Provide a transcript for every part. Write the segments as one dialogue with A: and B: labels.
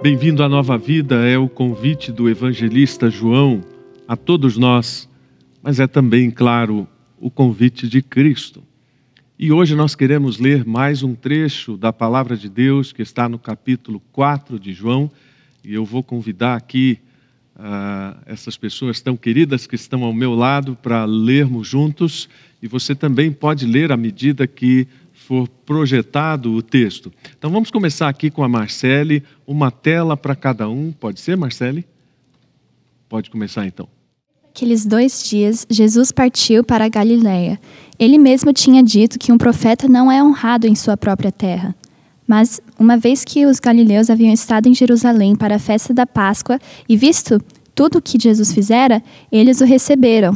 A: Bem-vindo à nova vida é o convite do evangelista João a todos nós, mas é também, claro, o convite de Cristo. E hoje nós queremos ler mais um trecho da palavra de Deus que está no capítulo 4 de João, e eu vou convidar aqui uh, essas pessoas tão queridas que estão ao meu lado para lermos juntos, e você também pode ler à medida que for projetado o texto. Então vamos começar aqui com a Marcele, uma tela para cada um. Pode ser, Marcele? Pode começar então.
B: Aqueles dois dias, Jesus partiu para a Galiléia. Ele mesmo tinha dito que um profeta não é honrado em sua própria terra. Mas, uma vez que os galileus haviam estado em Jerusalém para a festa da Páscoa e visto tudo o que Jesus fizera, eles o receberam.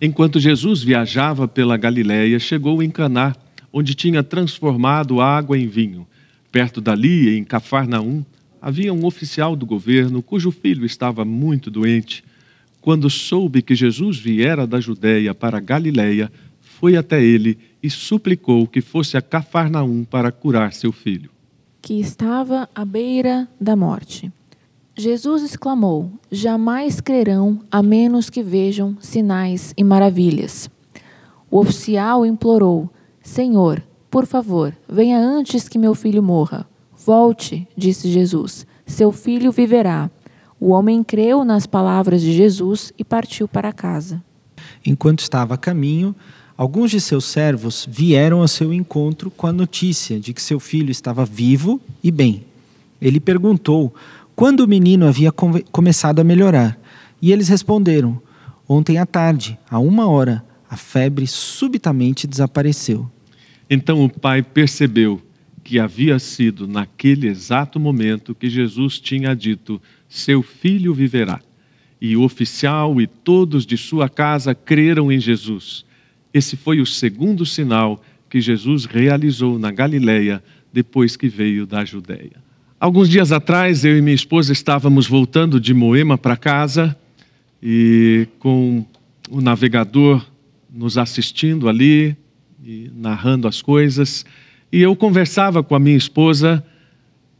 A: Enquanto Jesus viajava pela Galiléia, chegou em Caná, onde tinha transformado água em vinho. Perto dali, em Cafarnaum, havia um oficial do governo cujo filho estava muito doente. Quando soube que Jesus viera da Judéia para Galiléia, foi até ele e suplicou que fosse a Cafarnaum para curar seu filho.
C: Que estava à beira da morte. Jesus exclamou: Jamais crerão a menos que vejam sinais e maravilhas. O oficial implorou: Senhor, por favor, venha antes que meu filho morra. Volte, disse Jesus, seu filho viverá. O homem creu nas palavras de Jesus e partiu para casa.
D: Enquanto estava a caminho, alguns de seus servos vieram ao seu encontro com a notícia de que seu filho estava vivo e bem. Ele perguntou quando o menino havia come começado a melhorar. E eles responderam: Ontem à tarde, a uma hora, a febre subitamente desapareceu.
A: Então o pai percebeu que havia sido naquele exato momento que Jesus tinha dito: Seu filho viverá. E o oficial e todos de sua casa creram em Jesus. Esse foi o segundo sinal que Jesus realizou na Galileia depois que veio da Judéia. Alguns dias atrás, eu e minha esposa estávamos voltando de Moema para casa e com o navegador nos assistindo ali, e narrando as coisas. E eu conversava com a minha esposa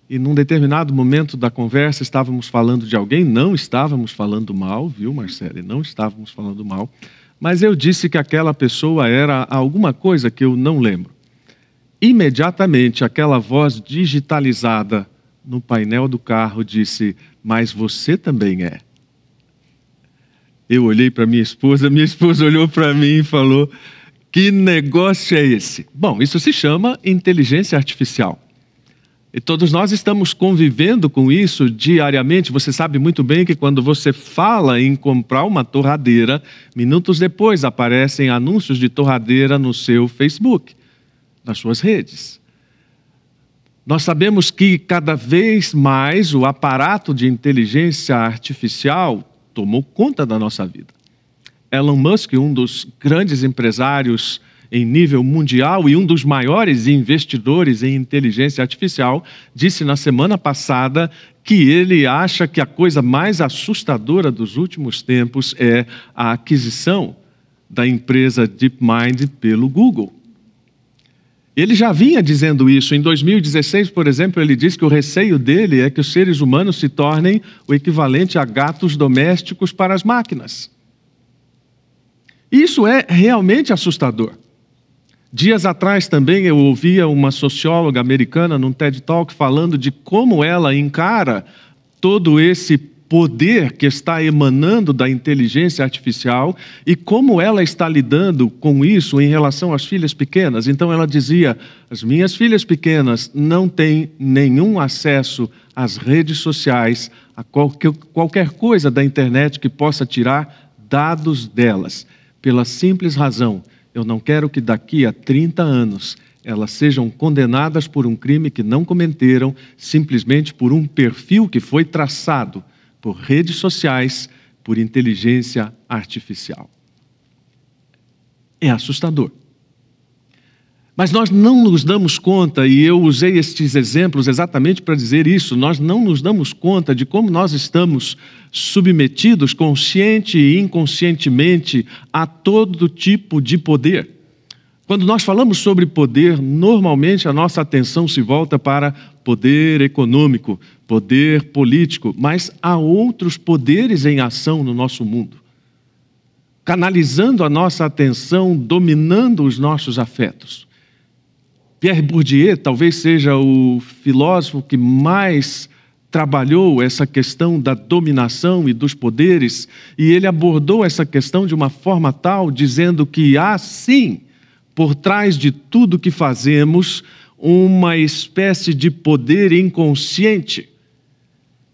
A: e num determinado momento da conversa estávamos falando de alguém, não estávamos falando mal, viu, Marcele? Não estávamos falando mal, mas eu disse que aquela pessoa era alguma coisa que eu não lembro. Imediatamente aquela voz digitalizada no painel do carro disse: Mas você também é. Eu olhei para minha esposa, minha esposa olhou para mim e falou: que negócio é esse? Bom, isso se chama inteligência artificial. E todos nós estamos convivendo com isso diariamente. Você sabe muito bem que quando você fala em comprar uma torradeira, minutos depois aparecem anúncios de torradeira no seu Facebook, nas suas redes. Nós sabemos que cada vez mais o aparato de inteligência artificial tomou conta da nossa vida. Elon Musk, um dos grandes empresários em nível mundial e um dos maiores investidores em inteligência artificial, disse na semana passada que ele acha que a coisa mais assustadora dos últimos tempos é a aquisição da empresa DeepMind pelo Google. Ele já vinha dizendo isso. Em 2016, por exemplo, ele disse que o receio dele é que os seres humanos se tornem o equivalente a gatos domésticos para as máquinas. Isso é realmente assustador. Dias atrás também eu ouvia uma socióloga americana num TED Talk falando de como ela encara todo esse poder que está emanando da inteligência artificial e como ela está lidando com isso em relação às filhas pequenas. Então ela dizia: as minhas filhas pequenas não têm nenhum acesso às redes sociais, a qualquer, qualquer coisa da internet que possa tirar dados delas pela simples razão, eu não quero que daqui a 30 anos elas sejam condenadas por um crime que não cometeram, simplesmente por um perfil que foi traçado por redes sociais, por inteligência artificial. É assustador. Mas nós não nos damos conta, e eu usei estes exemplos exatamente para dizer isso, nós não nos damos conta de como nós estamos submetidos, consciente e inconscientemente, a todo tipo de poder. Quando nós falamos sobre poder, normalmente a nossa atenção se volta para poder econômico, poder político, mas há outros poderes em ação no nosso mundo, canalizando a nossa atenção, dominando os nossos afetos. Pierre Bourdieu talvez seja o filósofo que mais trabalhou essa questão da dominação e dos poderes, e ele abordou essa questão de uma forma tal, dizendo que há sim, por trás de tudo que fazemos, uma espécie de poder inconsciente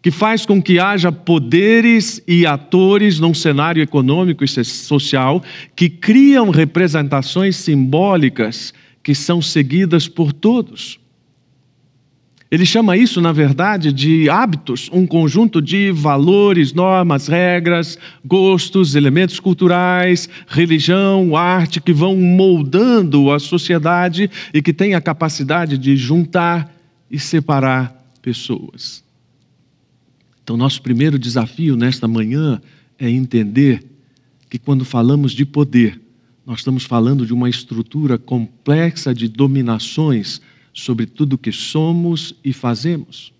A: que faz com que haja poderes e atores num cenário econômico e social que criam representações simbólicas que são seguidas por todos. Ele chama isso, na verdade, de hábitos, um conjunto de valores, normas, regras, gostos, elementos culturais, religião, arte que vão moldando a sociedade e que têm a capacidade de juntar e separar pessoas. Então, nosso primeiro desafio nesta manhã é entender que quando falamos de poder, nós estamos falando de uma estrutura complexa de dominações sobre tudo que somos e fazemos.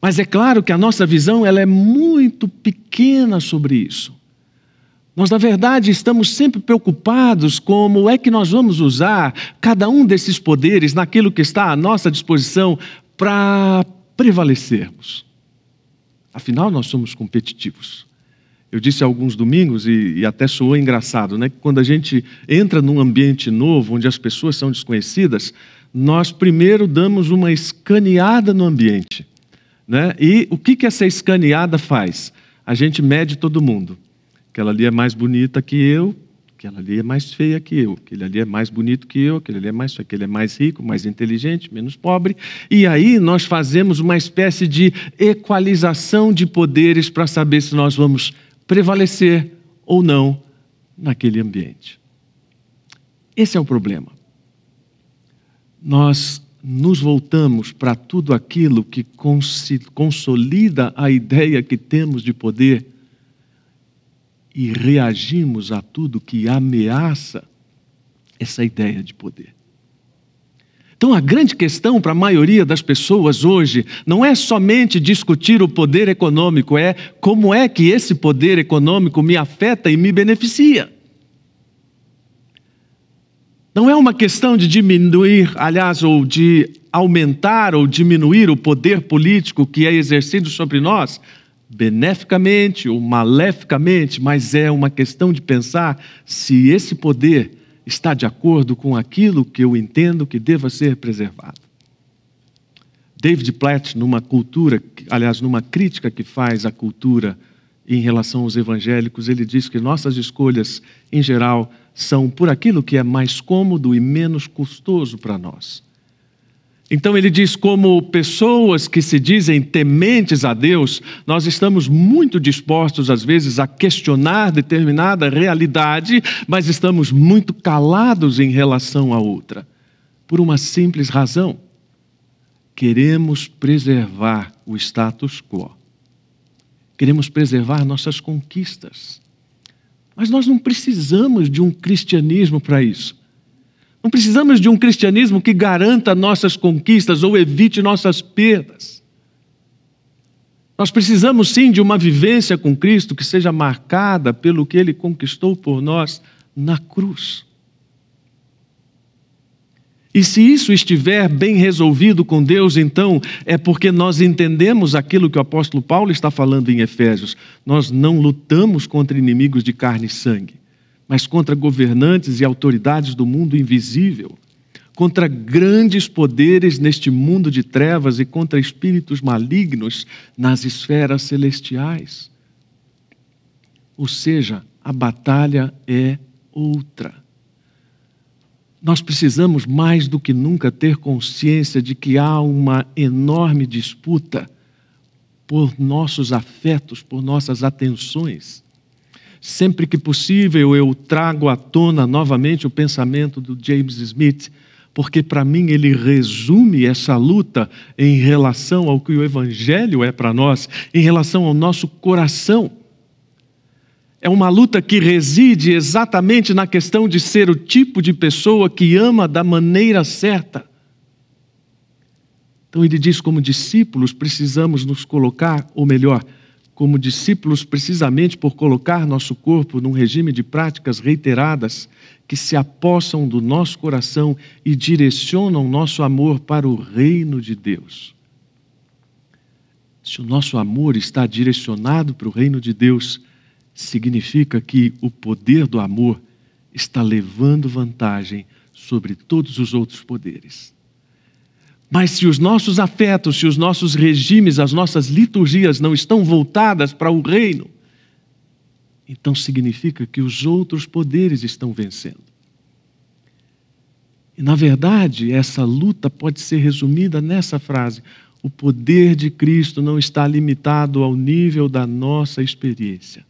A: Mas é claro que a nossa visão ela é muito pequena sobre isso. Nós, na verdade, estamos sempre preocupados como é que nós vamos usar cada um desses poderes naquilo que está à nossa disposição para prevalecermos. Afinal, nós somos competitivos. Eu disse alguns domingos, e, e, até soou engraçado, né? quando a gente entra num ambiente novo, onde as pessoas são desconhecidas, nós primeiro damos uma escaneada no ambiente. Né? E o que, que essa escaneada faz? A gente mede todo mundo. Aquela ali é mais bonita que eu, aquela ali é mais feia que eu, aquele ali é mais bonito que eu, aquele ali é mais, aquele é mais rico, mais inteligente, menos pobre. E aí nós fazemos uma espécie de equalização de poderes para saber se nós vamos prevalecer ou não naquele ambiente. Esse é o problema nós nos voltamos para tudo aquilo que consolida a ideia que temos de poder e reagimos a tudo que ameaça essa ideia de poder. Então, a grande questão para a maioria das pessoas hoje não é somente discutir o poder econômico, é como é que esse poder econômico me afeta e me beneficia. Não é uma questão de diminuir, aliás, ou de aumentar ou diminuir o poder político que é exercido sobre nós, beneficamente ou maleficamente, mas é uma questão de pensar se esse poder está de acordo com aquilo que eu entendo que deva ser preservado. David Platt, numa cultura, aliás, numa crítica que faz à cultura em relação aos evangélicos, ele diz que nossas escolhas, em geral, são por aquilo que é mais cômodo e menos custoso para nós. Então ele diz: como pessoas que se dizem tementes a Deus, nós estamos muito dispostos, às vezes, a questionar determinada realidade, mas estamos muito calados em relação a outra, por uma simples razão: queremos preservar o status quo, queremos preservar nossas conquistas. Mas nós não precisamos de um cristianismo para isso. Não precisamos de um cristianismo que garanta nossas conquistas ou evite nossas perdas. Nós precisamos sim de uma vivência com Cristo que seja marcada pelo que Ele conquistou por nós na cruz. E se isso estiver bem resolvido com Deus, então é porque nós entendemos aquilo que o apóstolo Paulo está falando em Efésios. Nós não lutamos contra inimigos de carne e sangue, mas contra governantes e autoridades do mundo invisível, contra grandes poderes neste mundo de trevas e contra espíritos malignos nas esferas celestiais. Ou seja, a batalha é outra. Nós precisamos mais do que nunca ter consciência de que há uma enorme disputa por nossos afetos, por nossas atenções. Sempre que possível, eu trago à tona novamente o pensamento do James Smith, porque para mim ele resume essa luta em relação ao que o Evangelho é para nós, em relação ao nosso coração É uma luta que reside exatamente na questão de ser o tipo de pessoa que ama da maneira certa. Então ele diz: como discípulos, precisamos nos colocar, ou melhor, como discípulos, precisamente por colocar nosso corpo num regime de práticas reiteradas que se apossam do nosso coração e direcionam nosso amor para o reino de Deus. Se o nosso amor está direcionado para o reino de Deus, significa que o poder do amor está levando vantagem sobre todos os outros poderes. Mas se os nossos afetos, se os nossos regimes, as nossas liturgias não estão voltadas para o reino, então significa que os outros poderes estão vencendo. E, na verdade, essa luta pode ser resumida nessa frase: o poder de Cristo não está limitado ao nível da nossa experiência.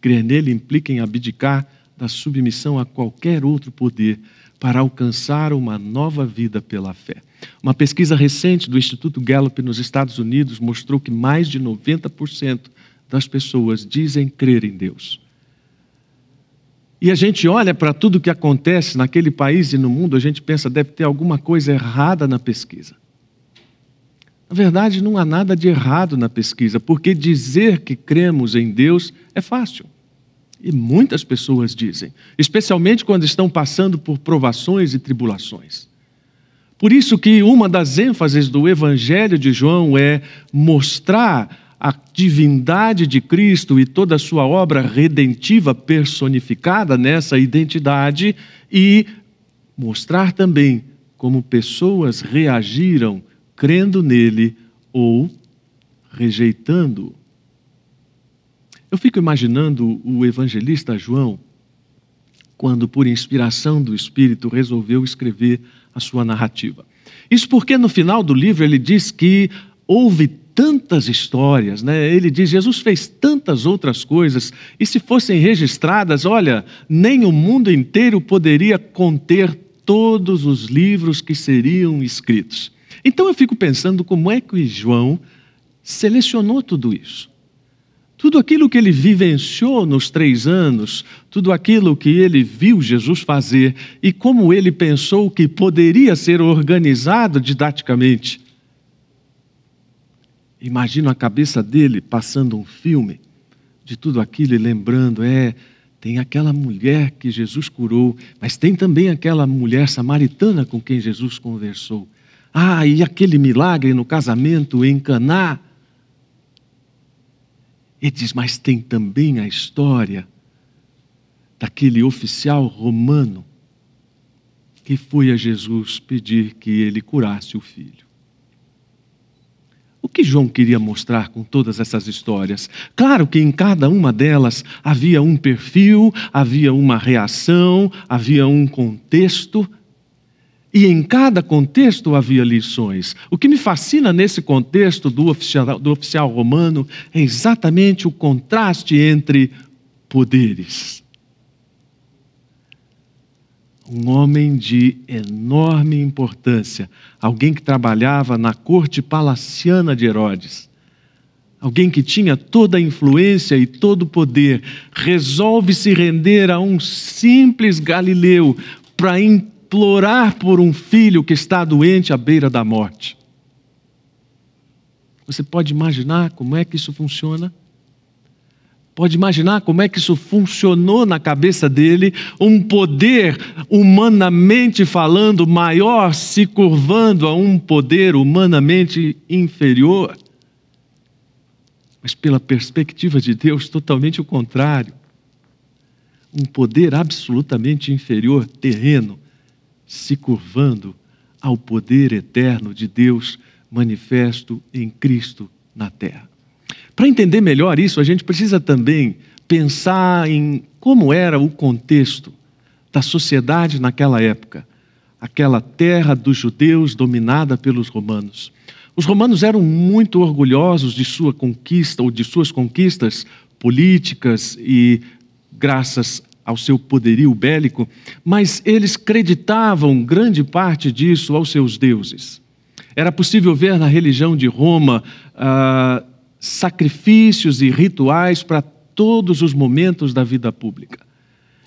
A: Crer nele implica em abdicar da submissão a qualquer outro poder para alcançar uma nova vida pela fé. Uma pesquisa recente do Instituto Gallup nos Estados Unidos mostrou que mais de 90% das pessoas dizem crer em Deus. E a gente olha para tudo o que acontece naquele país e no mundo, a gente pensa deve ter alguma coisa errada na pesquisa. Na verdade, não há nada de errado na pesquisa, porque dizer que cremos em Deus é fácil. E muitas pessoas dizem, especialmente quando estão passando por provações e tribulações. Por isso que uma das ênfases do Evangelho de João é mostrar a divindade de Cristo e toda a sua obra redentiva personificada nessa identidade e mostrar também como pessoas reagiram crendo nele ou rejeitando-o. Eu fico imaginando o evangelista João, quando, por inspiração do Espírito, resolveu escrever a sua narrativa. Isso porque no final do livro ele diz que houve tantas histórias, né? Ele diz: Jesus fez tantas outras coisas, e se fossem registradas, olha, nem o mundo inteiro poderia conter todos os livros que seriam escritos. Então eu fico pensando como é que João selecionou tudo isso. Tudo aquilo que ele vivenciou nos três anos, tudo aquilo que ele viu Jesus fazer e como ele pensou que poderia ser organizado didaticamente. Imagino a cabeça dele passando um filme de tudo aquilo e lembrando: é, tem aquela mulher que Jesus curou, mas tem também aquela mulher samaritana com quem Jesus conversou. Ah, e aquele milagre no casamento em Caná. Ele diz, mas tem também a história daquele oficial romano que foi a Jesus pedir que ele curasse o filho. O que João queria mostrar com todas essas histórias? Claro que em cada uma delas havia um perfil, havia uma reação, havia um contexto, e em cada contexto havia lições. O que me fascina nesse contexto do oficial, do oficial romano é exatamente o contraste entre poderes. Um homem de enorme importância, alguém que trabalhava na corte palaciana de Herodes, alguém que tinha toda a influência e todo o poder, resolve se render a um simples galileu para implorar por um filho que está doente à beira da morte. Você pode imaginar como é que isso funciona? Pode imaginar como é que isso funcionou na cabeça dele, um poder humanamente falando maior se curvando a um poder humanamente inferior. Mas pela perspectiva de Deus, totalmente o contrário. Um poder absolutamente inferior, terreno, se curvando ao poder eterno de Deus manifesto em Cristo na terra. Para entender melhor isso, a gente precisa também pensar em como era o contexto da sociedade naquela época, aquela terra dos judeus dominada pelos romanos. Os romanos eram muito orgulhosos de sua conquista ou de suas conquistas políticas e graças ao seu poderio bélico, mas eles creditavam grande parte disso aos seus deuses. Era possível ver na religião de Roma ah, sacrifícios e rituais para todos os momentos da vida pública.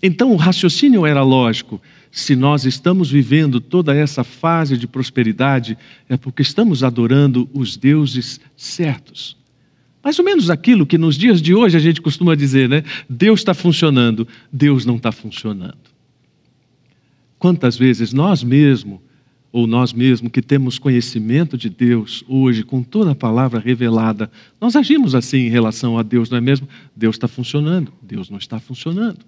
A: Então, o raciocínio era lógico. Se nós estamos vivendo toda essa fase de prosperidade, é porque estamos adorando os deuses certos. Mais ou menos aquilo que nos dias de hoje a gente costuma dizer, né? Deus está funcionando, Deus não está funcionando. Quantas vezes nós mesmos, ou nós mesmos que temos conhecimento de Deus hoje, com toda a palavra revelada, nós agimos assim em relação a Deus, não é mesmo? Deus está funcionando, Deus não está funcionando.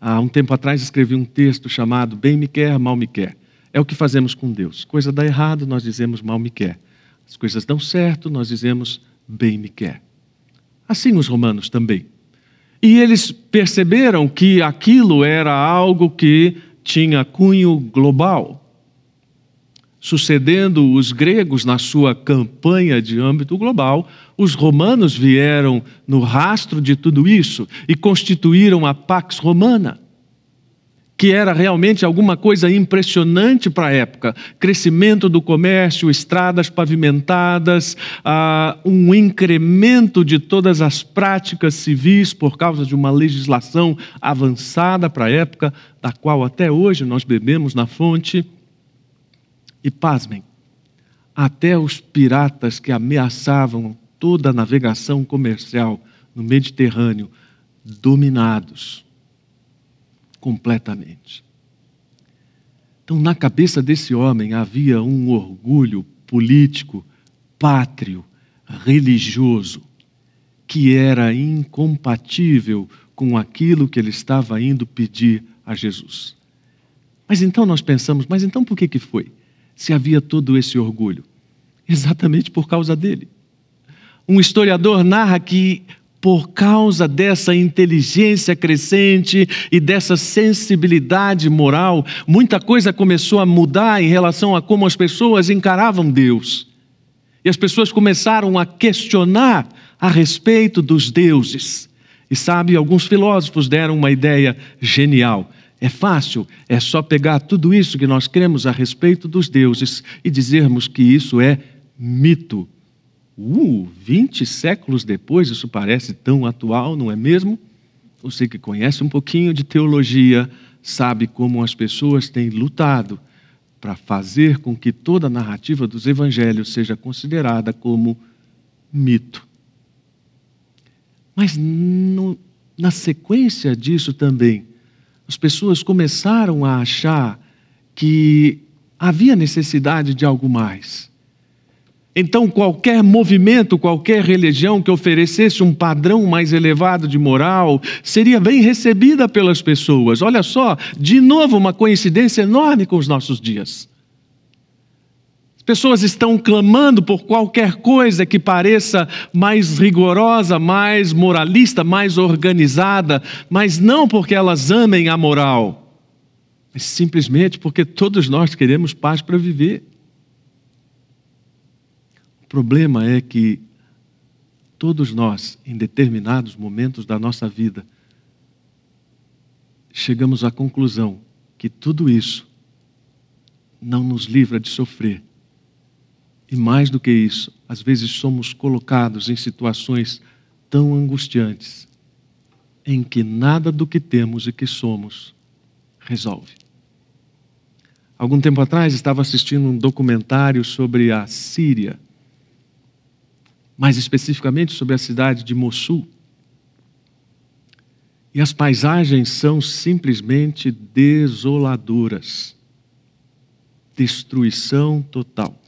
A: Há um tempo atrás escrevi um texto chamado Bem me quer, mal me quer. É o que fazemos com Deus. Coisa dá errado, nós dizemos mal me quer. As coisas dão certo, nós dizemos bem me quer. Assim os romanos também. E eles perceberam que aquilo era algo que tinha cunho global. Sucedendo os gregos na sua campanha de âmbito global, os romanos vieram no rastro de tudo isso e constituíram a Pax Romana, que era realmente alguma coisa impressionante para a época. Crescimento do comércio, estradas pavimentadas, uh, um incremento de todas as práticas civis por causa de uma legislação avançada para a época, da qual até hoje nós bebemos na fonte. E pasmem, até os piratas que ameaçavam toda a navegação comercial no Mediterrâneo dominados completamente. Então, na cabeça desse homem havia um orgulho político, pátrio, religioso, que era incompatível com aquilo que ele estava indo pedir a Jesus. Mas então nós pensamos, mas então por que que foi? Se havia todo esse orgulho? Exatamente por causa dele. Um historiador narra que, por causa dessa inteligência crescente e dessa sensibilidade moral, muita coisa começou a mudar em relação a como as pessoas encaravam Deus. E as pessoas começaram a questionar a respeito dos deuses. E sabe, alguns filósofos deram uma ideia genial. É fácil, é só pegar tudo isso que nós cremos a respeito dos deuses e dizermos que isso é mito. Uh, 20 séculos depois, isso parece tão atual, não é mesmo? Você que conhece um pouquinho de teologia, sabe como as pessoas têm lutado para fazer com que toda a narrativa dos evangelhos seja considerada como mito. Mas no, na sequência disso também, as pessoas começaram a achar que havia necessidade de algo mais. Então, qualquer movimento, qualquer religião que oferecesse um padrão mais elevado de moral, seria bem recebida pelas pessoas. Olha só, de novo, uma coincidência enorme com os nossos dias. As pessoas estão clamando por qualquer coisa que pareça mais rigorosa, mais moralista, mais organizada, mas não porque elas amem a moral, mas simplesmente porque todos nós queremos paz para viver problema é que todos nós, em determinados momentos da nossa vida, chegamos à conclusão que tudo isso não nos livra de sofrer. E mais do que isso, às vezes somos colocados em situações tão angustiantes em que nada do que temos e que somos resolve. Algum tempo atrás estava assistindo um documentário sobre a Síria mais especificamente sobre a cidade de Mossul. E as paisagens são simplesmente desoladoras. Destruição total.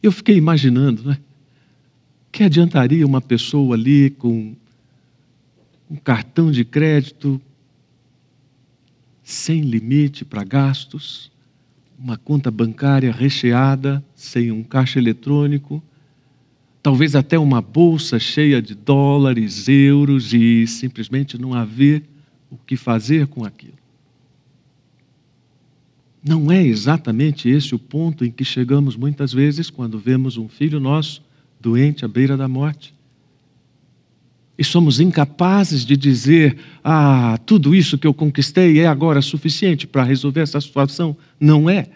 A: Eu fiquei imaginando, né? Que adiantaria uma pessoa ali com um cartão de crédito sem limite para gastos, uma conta bancária recheada, sem um caixa eletrônico, talvez até uma bolsa cheia de dólares, euros e simplesmente não haver o que fazer com aquilo. Não é exatamente esse o ponto em que chegamos muitas vezes quando vemos um filho nosso doente à beira da morte. E somos incapazes de dizer: ah, tudo isso que eu conquistei é agora suficiente para resolver essa situação. Não é.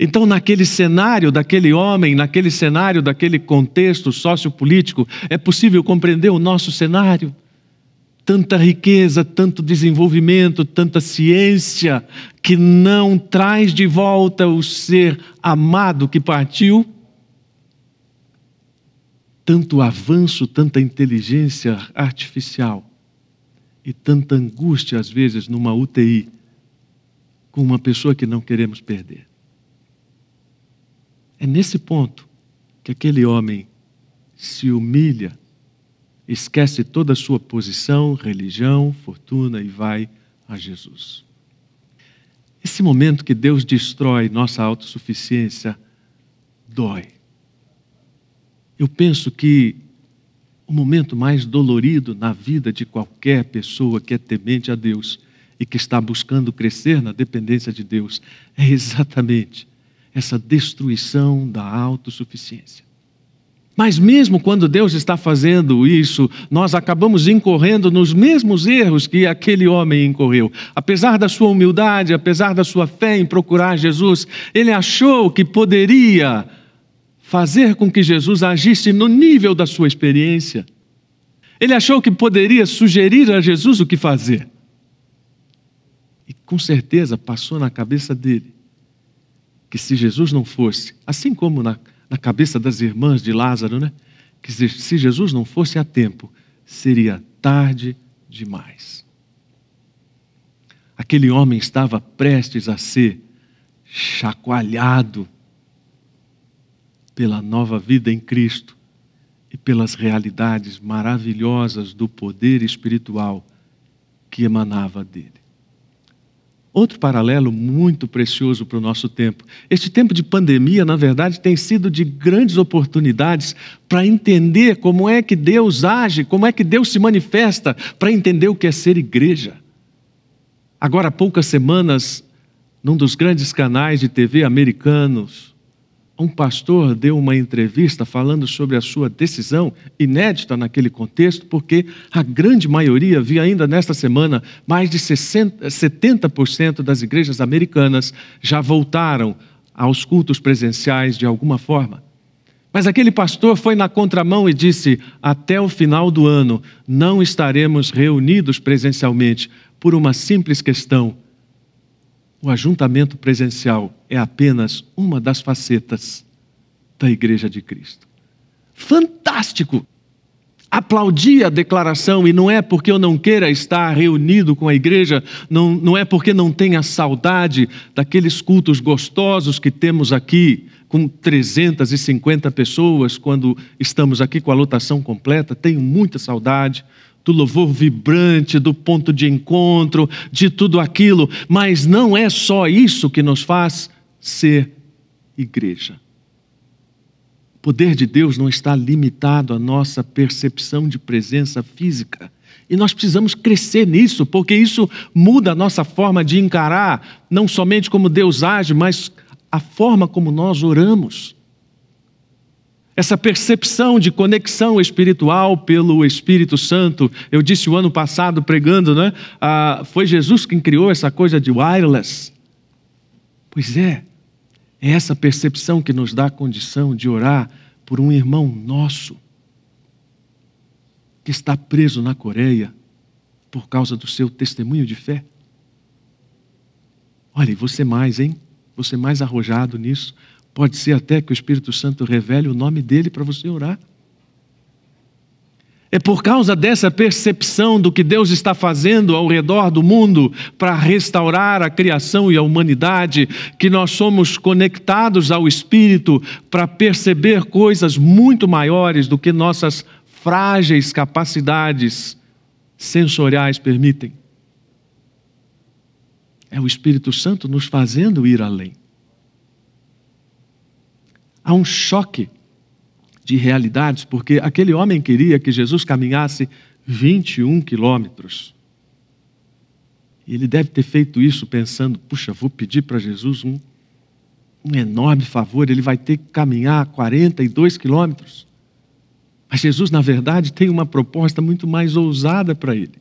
A: Então, naquele cenário daquele homem, naquele cenário daquele contexto sociopolítico, é possível compreender o nosso cenário? Tanta riqueza, tanto desenvolvimento, tanta ciência, que não traz de volta o ser amado que partiu? Tanto avanço, tanta inteligência artificial e tanta angústia, às vezes, numa UTI, com uma pessoa que não queremos perder. É nesse ponto que aquele homem se humilha, esquece toda a sua posição, religião, fortuna e vai a Jesus. Esse momento que Deus destrói nossa autossuficiência dói. Eu penso que o momento mais dolorido na vida de qualquer pessoa que é temente a Deus e que está buscando crescer na dependência de Deus é exatamente essa destruição da autossuficiência. Mas mesmo quando Deus está fazendo isso, nós acabamos incorrendo nos mesmos erros que aquele homem incorreu. Apesar da sua humildade, apesar da sua fé em procurar Jesus, ele achou que poderia fazer com que Jesus agisse no nível da sua experiência. Ele achou que poderia sugerir a Jesus o que fazer. E com certeza passou na cabeça dele que se Jesus não fosse, assim como na, na cabeça das irmãs de Lázaro, né? Que se, se Jesus não fosse a tempo, seria tarde demais. Aquele homem estava prestes a ser chacoalhado pela nova vida em Cristo e pelas realidades maravilhosas do poder espiritual que emanava dele. Outro paralelo muito precioso para o nosso tempo. Este tempo de pandemia, na verdade, tem sido de grandes oportunidades para entender como é que Deus age, como é que Deus se manifesta, para entender o que é ser igreja. Agora, há poucas semanas, num dos grandes canais de TV americanos, um pastor deu uma entrevista falando sobre a sua decisão, inédita naquele contexto, porque a grande maioria, vi ainda nesta semana, mais de 60, 70% das igrejas americanas já voltaram aos cultos presenciais de alguma forma. Mas aquele pastor foi na contramão e disse: até o final do ano não estaremos reunidos presencialmente por uma simples questão o ajuntamento presencial é apenas uma das facetas da Igreja de Cristo. Fantástico! Aplaudi a declaração, e não é porque eu não queira estar reunido com a igreja, não, não é porque não tenha saudade daqueles cultos gostosos que temos aqui, com 350 pessoas, quando estamos aqui com a lotação completa, tenho muita saudade do louvor vibrante, do ponto de encontro, de tudo aquilo, mas não é só isso que nos faz ser igreja. O poder de Deus não está limitado à nossa percepção de presença física. E nós precisamos crescer nisso, porque isso muda a nossa forma de encarar, não somente como Deus age, mas a forma como nós oramos essa percepção de conexão espiritual pelo Espírito Santo. Eu disse o ano passado pregando, né? Ah, foi Jesus quem criou essa coisa de wireless. Pois é, é essa percepção que nos dá a condição de orar por um irmão nosso que está preso na Coreia por causa do seu testemunho de fé. Olha, e você mais, hein? Você mais arrojado nisso. Pode ser até que o Espírito Santo revele o nome dele para você orar. É por causa dessa percepção do que Deus está fazendo ao redor do mundo para restaurar a criação e a humanidade que nós somos conectados ao Espírito para perceber coisas muito maiores do que nossas frágeis capacidades sensoriais permitem. É o Espírito Santo nos fazendo ir além há um choque de realidades, porque aquele homem queria que Jesus caminhasse 21 quilômetros. E ele deve ter feito isso pensando: puxa, vou pedir para Jesus um, um enorme favor, ele vai ter que caminhar 42 quilômetros. Mas Jesus, na verdade, tem uma proposta muito mais ousada para ele.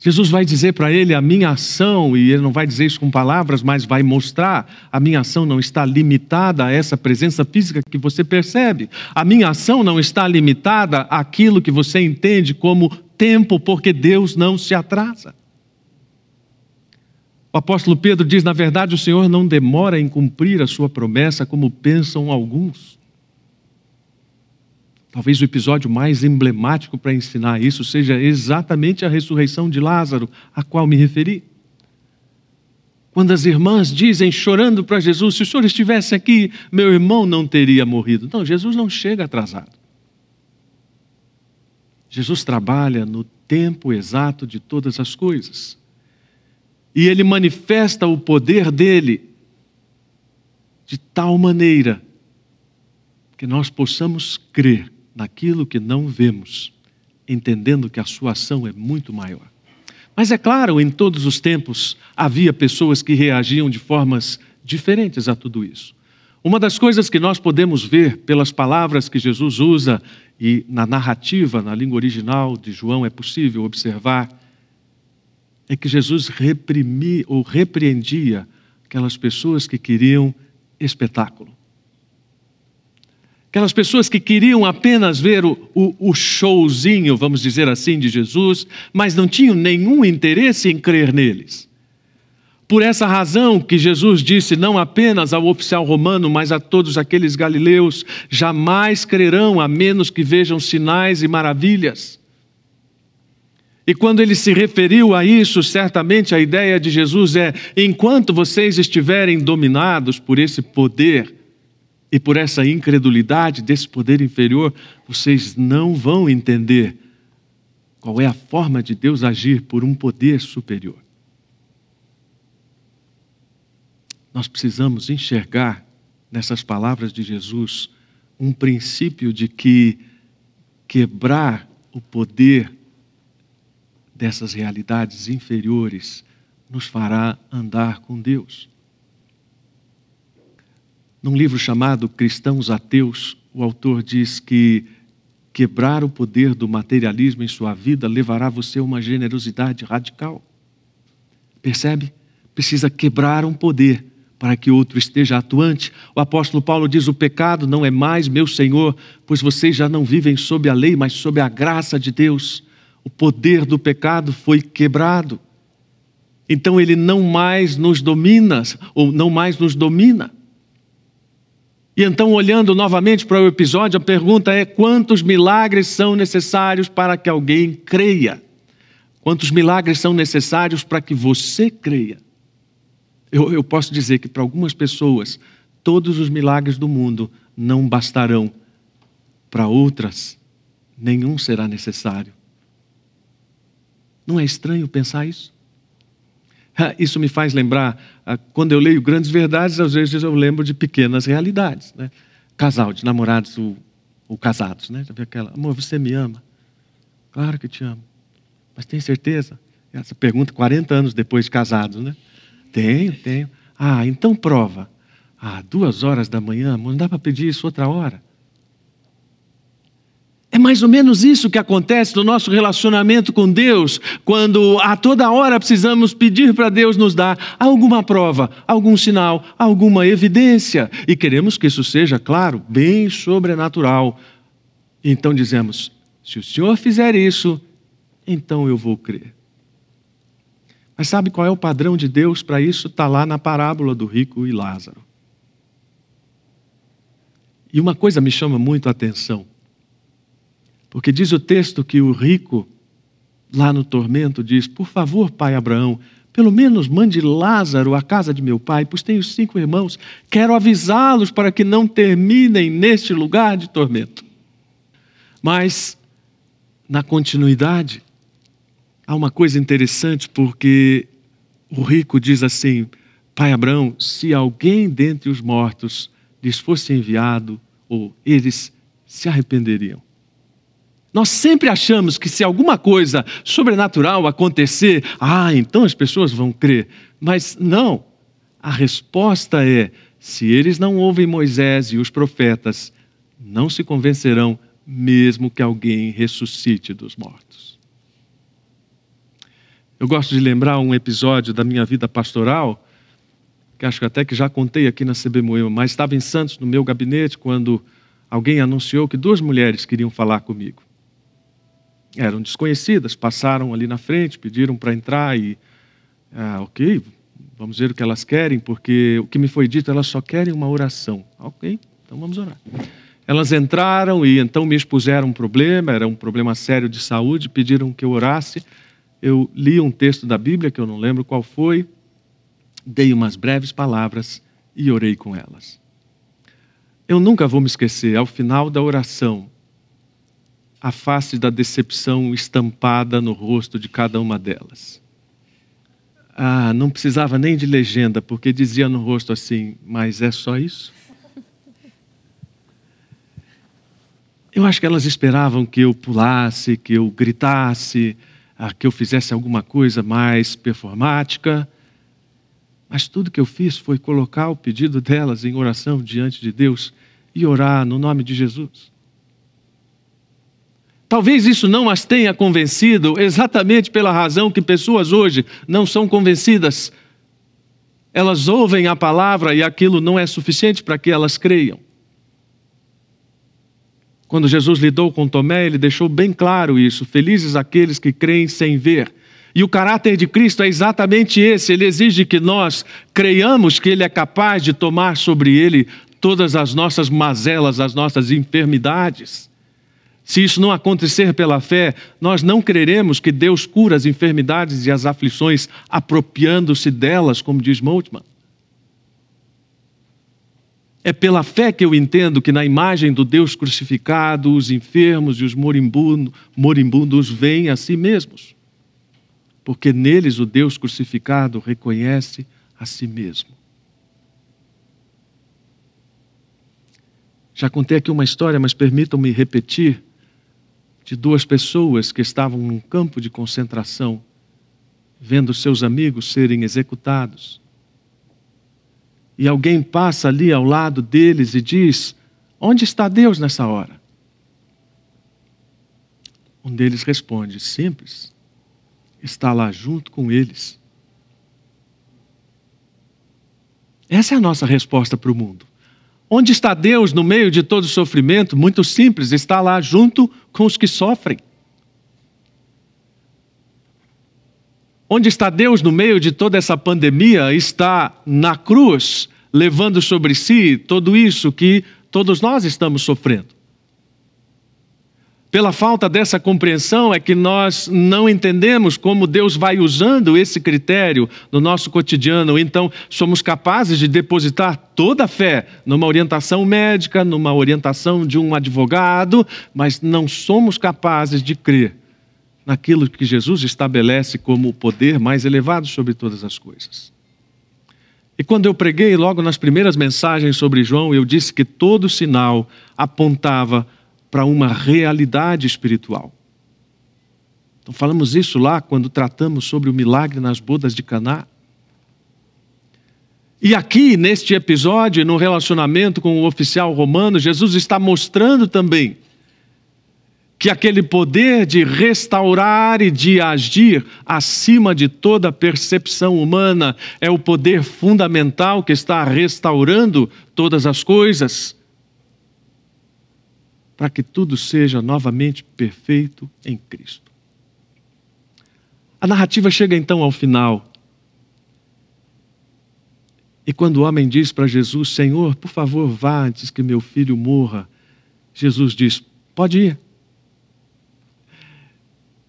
A: Jesus vai dizer para ele a minha ação, e ele não vai dizer isso com palavras, mas vai mostrar: a minha ação não está limitada a essa presença física que você percebe. A minha ação não está limitada àquilo que você entende como tempo, porque Deus não se atrasa. O apóstolo Pedro diz: na verdade, o Senhor não demora em cumprir a sua promessa, como pensam alguns. Talvez o episódio mais emblemático para ensinar isso seja exatamente a ressurreição de Lázaro, a qual me referi. Quando as irmãs dizem, chorando para Jesus: se o senhor estivesse aqui, meu irmão não teria morrido. Não, Jesus não chega atrasado. Jesus trabalha no tempo exato de todas as coisas. E ele manifesta o poder dele de tal maneira que nós possamos crer naquilo que não vemos, entendendo que a sua ação é muito maior. Mas é claro, em todos os tempos havia pessoas que reagiam de formas diferentes a tudo isso. Uma das coisas que nós podemos ver pelas palavras que Jesus usa e na narrativa, na língua original de João, é possível observar, é que Jesus reprimia ou repreendia aquelas pessoas que queriam espetáculo. Aquelas pessoas que queriam apenas ver o, o, o, showzinho, vamos dizer assim, de Jesus, mas não tinham nenhum interesse em crer neles. Por essa razão que Jesus disse não apenas ao oficial romano, mas a todos aqueles galileus: jamais crerão a menos que vejam sinais e maravilhas. E quando ele se referiu a isso, certamente a ideia de Jesus é: enquanto vocês estiverem dominados por esse poder, e por essa incredulidade desse poder inferior, vocês não vão entender qual é a forma de Deus agir por um poder superior. Nós precisamos enxergar nessas palavras de Jesus um princípio de que quebrar o poder dessas realidades inferiores nos fará andar com Deus. Num livro chamado Cristãos Ateus, o autor diz que quebrar o poder do materialismo em sua vida levará você a uma generosidade radical. Percebe? Precisa quebrar um poder para que outro esteja atuante. O apóstolo Paulo diz: O pecado não é mais meu Senhor, pois vocês já não vivem sob a lei, mas sob a graça de Deus. O poder do pecado foi quebrado. Então ele não mais nos domina, ou não mais nos domina. E então, olhando novamente para o episódio, a pergunta é: quantos milagres são necessários para que alguém creia? Quantos milagres são necessários para que você creia? Eu, eu posso dizer que para algumas pessoas, todos os milagres do mundo não bastarão. Para outras, nenhum será necessário. Não é estranho pensar isso? Isso me faz lembrar, ah, quando eu leio grandes verdades, às vezes eu lembro de pequenas realidades. Né? Casal, de namorados ou, ou casados. Né? Já viu aquela, amor, você me ama? Claro que te amo. Mas tem certeza? Essa pergunta 40 anos depois de casados, né? Tenho, tenho. Ah, então prova. Ah, duas horas da manhã, amor, não dá para pedir isso outra hora? É mais ou menos isso que acontece no nosso relacionamento com Deus, quando a toda hora precisamos pedir para Deus nos dar alguma prova, algum sinal, alguma evidência, e queremos que isso seja, claro, bem sobrenatural. Então dizemos: se o Senhor fizer isso, então eu vou crer. Mas sabe qual é o padrão de Deus para isso? Está lá na parábola do rico e Lázaro. E uma coisa me chama muito a atenção. Porque diz o texto que o rico, lá no tormento, diz: Por favor, pai Abraão, pelo menos mande Lázaro à casa de meu pai, pois tenho cinco irmãos. Quero avisá-los para que não terminem neste lugar de tormento. Mas, na continuidade, há uma coisa interessante, porque o rico diz assim: Pai Abraão, se alguém dentre os mortos lhes fosse enviado, ou eles se arrependeriam. Nós sempre achamos que se alguma coisa sobrenatural acontecer, ah, então as pessoas vão crer. Mas não. A resposta é: se eles não ouvem Moisés e os profetas, não se convencerão, mesmo que alguém ressuscite dos mortos. Eu gosto de lembrar um episódio da minha vida pastoral, que acho que até que já contei aqui na CB Moema, mas estava em Santos, no meu gabinete, quando alguém anunciou que duas mulheres queriam falar comigo. Eram desconhecidas, passaram ali na frente, pediram para entrar e, ah, ok, vamos ver o que elas querem, porque o que me foi dito, elas só querem uma oração. Ok, então vamos orar. Elas entraram e então me expuseram um problema, era um problema sério de saúde, pediram que eu orasse. Eu li um texto da Bíblia, que eu não lembro qual foi, dei umas breves palavras e orei com elas. Eu nunca vou me esquecer, ao final da oração, a face da decepção estampada no rosto de cada uma delas. Ah, não precisava nem de legenda, porque dizia no rosto assim: Mas é só isso? Eu acho que elas esperavam que eu pulasse, que eu gritasse, ah, que eu fizesse alguma coisa mais performática. Mas tudo que eu fiz foi colocar o pedido delas em oração diante de Deus e orar no nome de Jesus. Talvez isso não as tenha convencido, exatamente pela razão que pessoas hoje não são convencidas. Elas ouvem a palavra e aquilo não é suficiente para que elas creiam. Quando Jesus lidou com Tomé, ele deixou bem claro isso: felizes aqueles que creem sem ver. E o caráter de Cristo é exatamente esse: ele exige que nós creiamos que ele é capaz de tomar sobre ele todas as nossas mazelas, as nossas enfermidades. Se isso não acontecer pela fé, nós não creremos que Deus cura as enfermidades e as aflições apropriando-se delas, como diz Moltmann. É pela fé que eu entendo que na imagem do Deus crucificado, os enfermos e os moribundos, moribundos veem a si mesmos. Porque neles o Deus crucificado reconhece a si mesmo. Já contei aqui uma história, mas permitam-me repetir de duas pessoas que estavam num campo de concentração, vendo seus amigos serem executados. E alguém passa ali ao lado deles e diz: Onde está Deus nessa hora? Um deles responde: Simples, está lá junto com eles. Essa é a nossa resposta para o mundo. Onde está Deus no meio de todo o sofrimento? Muito simples, está lá junto com os que sofrem. Onde está Deus no meio de toda essa pandemia? Está na cruz, levando sobre si tudo isso que todos nós estamos sofrendo. Pela falta dessa compreensão é que nós não entendemos como Deus vai usando esse critério no nosso cotidiano. Então, somos capazes de depositar toda a fé numa orientação médica, numa orientação de um advogado, mas não somos capazes de crer naquilo que Jesus estabelece como o poder mais elevado sobre todas as coisas. E quando eu preguei logo nas primeiras mensagens sobre João, eu disse que todo sinal apontava para uma realidade espiritual. Então falamos isso lá quando tratamos sobre o milagre nas bodas de Caná. E aqui, neste episódio, no relacionamento com o oficial romano, Jesus está mostrando também que aquele poder de restaurar e de agir acima de toda percepção humana é o poder fundamental que está restaurando todas as coisas para que tudo seja novamente perfeito em Cristo. A narrativa chega então ao final. E quando o homem diz para Jesus: Senhor, por favor, vá antes que meu filho morra, Jesus diz: Pode ir.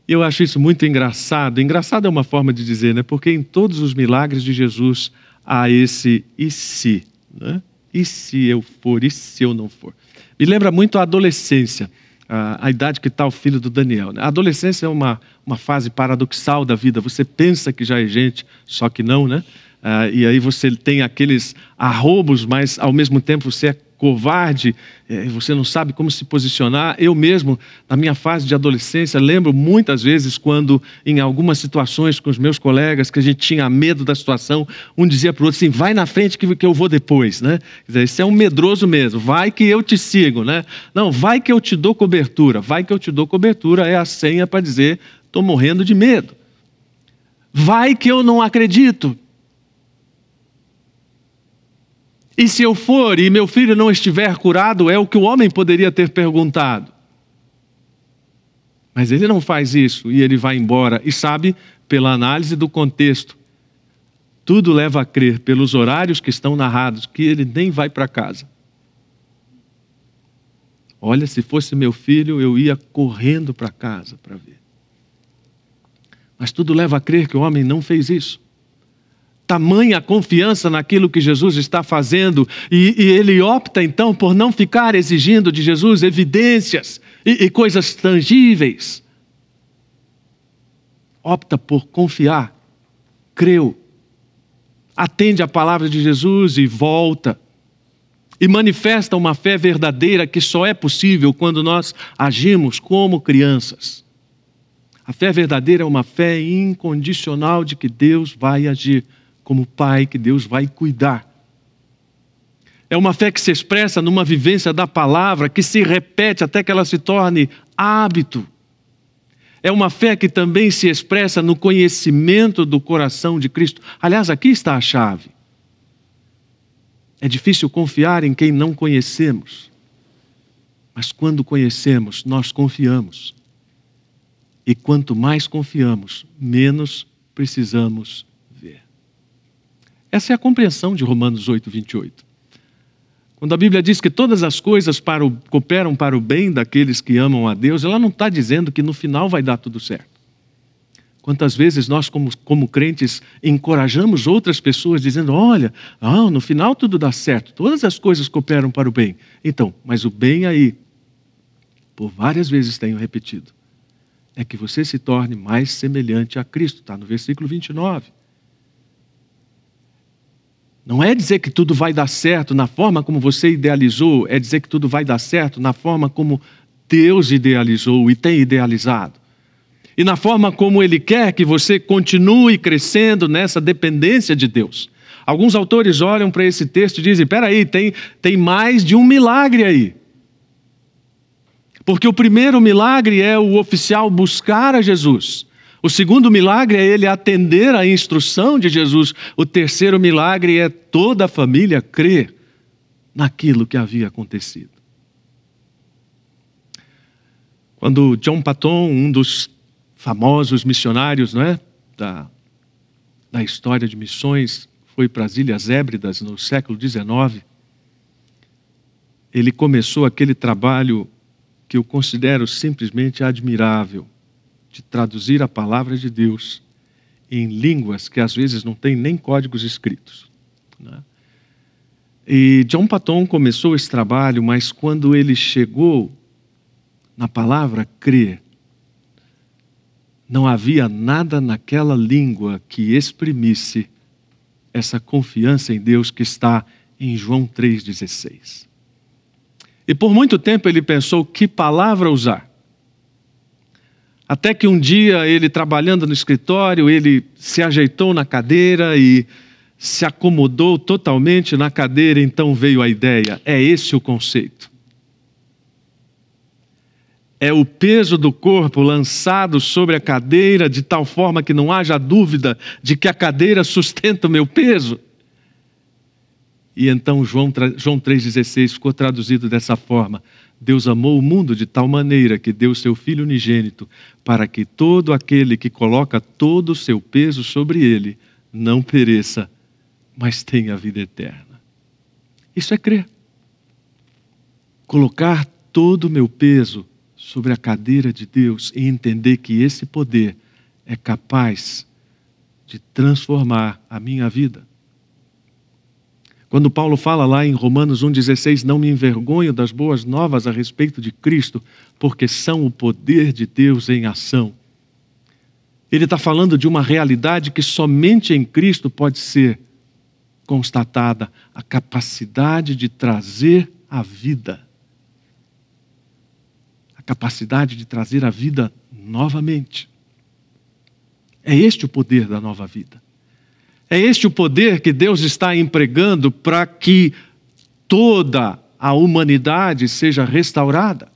A: Eu acho isso muito engraçado. Engraçado é uma forma de dizer, né? Porque em todos os milagres de Jesus há esse e se, né? E se eu for, e se eu não for? Me lembra muito a adolescência, a, a idade que está o filho do Daniel. Né? A adolescência é uma, uma fase paradoxal da vida. Você pensa que já é gente, só que não, né? Ah, e aí você tem aqueles arrobos, mas ao mesmo tempo você é covarde, é, você não sabe como se posicionar. Eu mesmo, na minha fase de adolescência, lembro muitas vezes quando, em algumas situações com os meus colegas, que a gente tinha medo da situação, um dizia para o outro assim: vai na frente que, eu vou depois. Né? Quer dizer, isso é um medroso mesmo, vai que eu te sigo. Né? Não, vai que eu te dou cobertura, vai que eu te dou cobertura é a senha para dizer: estou morrendo de medo. Vai que eu não acredito. E se eu for e meu filho não estiver curado, é o que o homem poderia ter perguntado. Mas ele não faz isso e ele vai embora. E sabe, pela análise do contexto, tudo leva a crer, pelos horários que estão narrados, que ele nem vai para casa. Olha, se fosse meu filho, eu ia correndo para casa para ver. Mas tudo leva a crer que o homem não fez isso. Tamanha confiança naquilo que Jesus está fazendo, e, e ele opta então por não ficar exigindo de Jesus evidências e, e coisas tangíveis. Opta por confiar, creu, atende a palavra de Jesus e volta e manifesta uma fé verdadeira que só é possível quando nós agimos como crianças. A fé verdadeira é uma fé incondicional de que Deus vai agir como Pai, que Deus vai cuidar. É uma fé que se expressa numa vivência da palavra, que se repete até que ela se torne hábito. É uma fé que também se expressa no conhecimento do coração de Cristo. Aliás, aqui está a chave. É difícil confiar em quem não conhecemos. Mas quando conhecemos, nós confiamos. E quanto mais confiamos, menos precisamos. Essa é a compreensão de Romanos 8, 28. Quando a Bíblia diz que todas as coisas para o, cooperam para o bem daqueles que amam a Deus, ela não está dizendo que no final vai dar tudo certo. Quantas vezes nós, como, como crentes, encorajamos outras pessoas dizendo: olha, ah, no final tudo dá certo, todas as coisas cooperam para o bem. Então, mas o bem aí, por várias vezes tenho repetido, é que você se torne mais semelhante a Cristo, está no versículo 29. Não é dizer que tudo vai dar certo na forma como você idealizou, é dizer que tudo vai dar certo na forma como Deus idealizou e tem idealizado e na forma como Ele quer que você continue crescendo nessa dependência de Deus. Alguns autores olham para esse texto e dizem: peraí, tem, tem mais de um milagre aí. Porque o primeiro milagre é o oficial buscar a Jesus. O segundo milagre é ele atender à instrução de Jesus. O terceiro milagre é toda a família crer naquilo que havia acontecido. Quando John Patton, um dos famosos missionários não é? da, da história de missões, foi para as Ilhas Hébridas no século XIX. Ele começou aquele trabalho que eu considero simplesmente admirável, de traduzir a palavra de Deus em línguas que às vezes não têm nem códigos escritos. Né? E John Patton começou esse trabalho, mas quando ele chegou na palavra crer, não havia nada naquela língua que exprimisse essa confiança em Deus que está em João 3,16. E por muito tempo ele pensou que palavra usar. Até que um dia ele, trabalhando no escritório, ele se ajeitou na cadeira e se acomodou totalmente na cadeira, então veio a ideia: é esse o conceito é o peso do corpo lançado sobre a cadeira de tal forma que não haja dúvida de que a cadeira sustenta o meu peso. E então João, João 3,16 ficou traduzido dessa forma: Deus amou o mundo de tal maneira que deu seu Filho unigênito, para que todo aquele que coloca todo o seu peso sobre ele não pereça, mas tenha a vida eterna. Isso é crer. Colocar todo o meu peso sobre a cadeira de Deus e entender que esse poder é capaz de transformar a minha vida. Quando Paulo fala lá em Romanos 1,16, não me envergonho das boas novas a respeito de Cristo, porque são o poder de Deus em ação. Ele está falando de uma realidade que somente em Cristo pode ser constatada a capacidade de trazer a vida capacidade de trazer a vida novamente. É este o poder da nova vida. É este o poder que Deus está empregando para que toda a humanidade seja restaurada.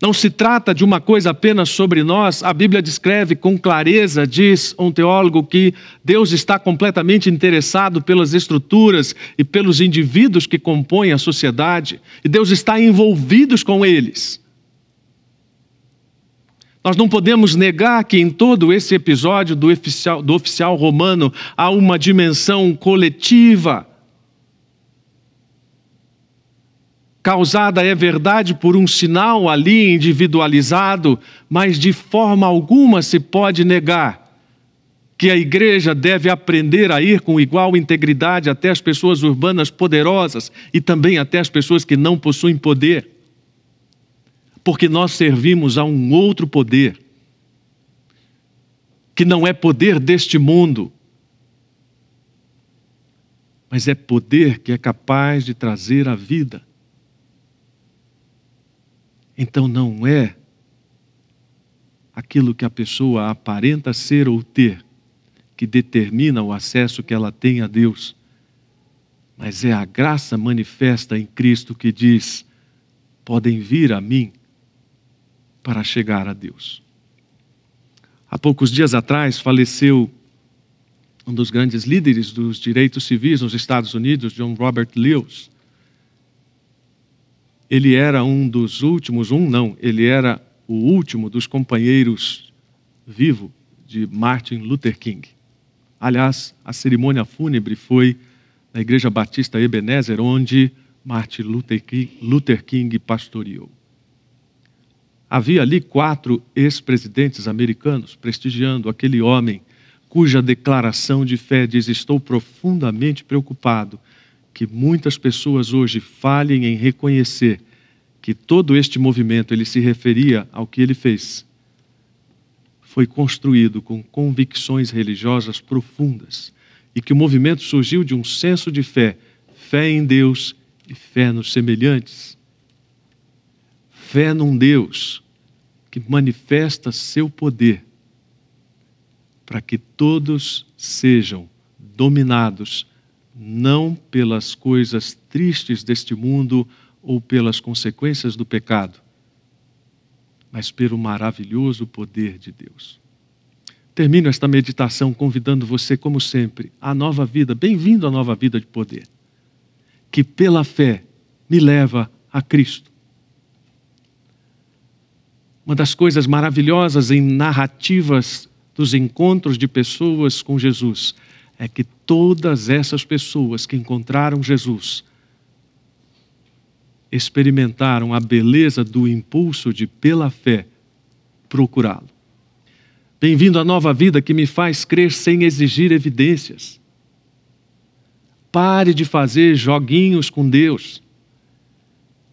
A: Não se trata de uma coisa apenas sobre nós. A Bíblia descreve com clareza, diz um teólogo, que Deus está completamente interessado pelas estruturas e pelos indivíduos que compõem a sociedade, e Deus está envolvido com eles. Nós não podemos negar que em todo esse episódio do oficial, do oficial romano há uma dimensão coletiva causada, é verdade, por um sinal ali individualizado, mas de forma alguma se pode negar que a igreja deve aprender a ir com igual integridade até as pessoas urbanas poderosas e também até as pessoas que não possuem poder. Porque nós servimos a um outro poder, que não é poder deste mundo, mas é poder que é capaz de trazer a vida. Então não é aquilo que a pessoa aparenta ser ou ter que determina o acesso que ela tem a Deus, mas é a graça manifesta em Cristo que diz: podem vir a mim para chegar a Deus. Há poucos dias atrás faleceu um dos grandes líderes dos direitos civis nos Estados Unidos, John Robert Lewis ele era um dos últimos, um não, ele era o último dos companheiros vivo de Martin Luther King. Aliás, a cerimônia fúnebre foi na Igreja Batista Ebenezer, onde Martin Luther King, Luther King pastoreou. Havia ali quatro ex-presidentes americanos prestigiando aquele homem cuja declaração de fé diz: Estou profundamente preocupado que muitas pessoas hoje falhem em reconhecer que todo este movimento ele se referia ao que ele fez. Foi construído com convicções religiosas profundas e que o movimento surgiu de um senso de fé, fé em Deus e fé nos semelhantes. Fé num Deus que manifesta seu poder para que todos sejam dominados não pelas coisas tristes deste mundo ou pelas consequências do pecado, mas pelo maravilhoso poder de Deus. Termino esta meditação convidando você, como sempre, à nova vida, bem-vindo à nova vida de poder, que pela fé me leva a Cristo. Uma das coisas maravilhosas em narrativas dos encontros de pessoas com Jesus é que todas essas pessoas que encontraram Jesus experimentaram a beleza do impulso de, pela fé, procurá-lo. Bem-vindo à nova vida que me faz crer sem exigir evidências. Pare de fazer joguinhos com Deus.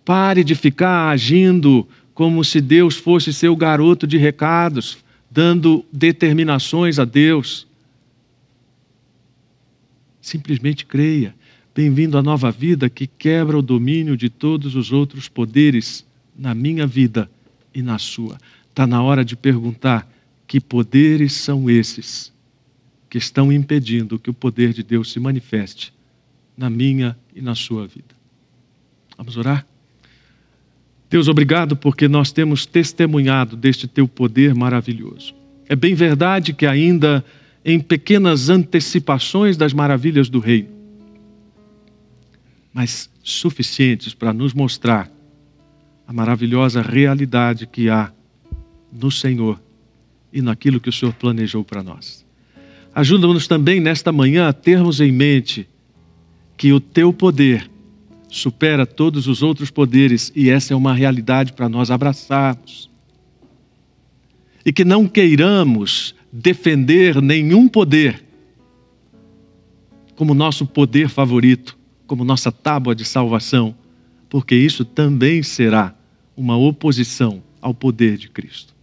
A: Pare de ficar agindo como se Deus fosse seu garoto de recados, dando determinações a Deus. Simplesmente creia. Bem-vindo à nova vida que quebra o domínio de todos os outros poderes na minha vida e na sua. Está na hora de perguntar: que poderes são esses que estão impedindo que o poder de Deus se manifeste na minha e na sua vida? Vamos orar? Deus, obrigado porque nós temos testemunhado deste teu poder maravilhoso. É bem verdade que ainda em pequenas antecipações das maravilhas do reino, mas suficientes para nos mostrar a maravilhosa realidade que há no Senhor e naquilo que o Senhor planejou para nós. Ajuda-nos também nesta manhã a termos em mente que o teu poder supera todos os outros poderes e essa é uma realidade para nós abraçarmos. E que não queiramos defender nenhum poder como nosso poder favorito, como nossa tábua de salvação, porque isso também será uma oposição ao poder de Cristo.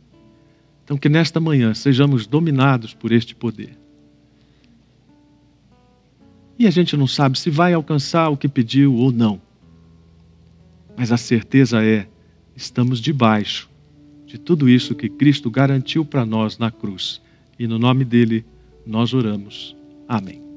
A: Então, que nesta manhã sejamos dominados por este poder. E a gente não sabe se vai alcançar o que pediu ou não. Mas a certeza é: estamos debaixo de tudo isso que Cristo garantiu para nós na cruz e no nome dele nós oramos. Amém.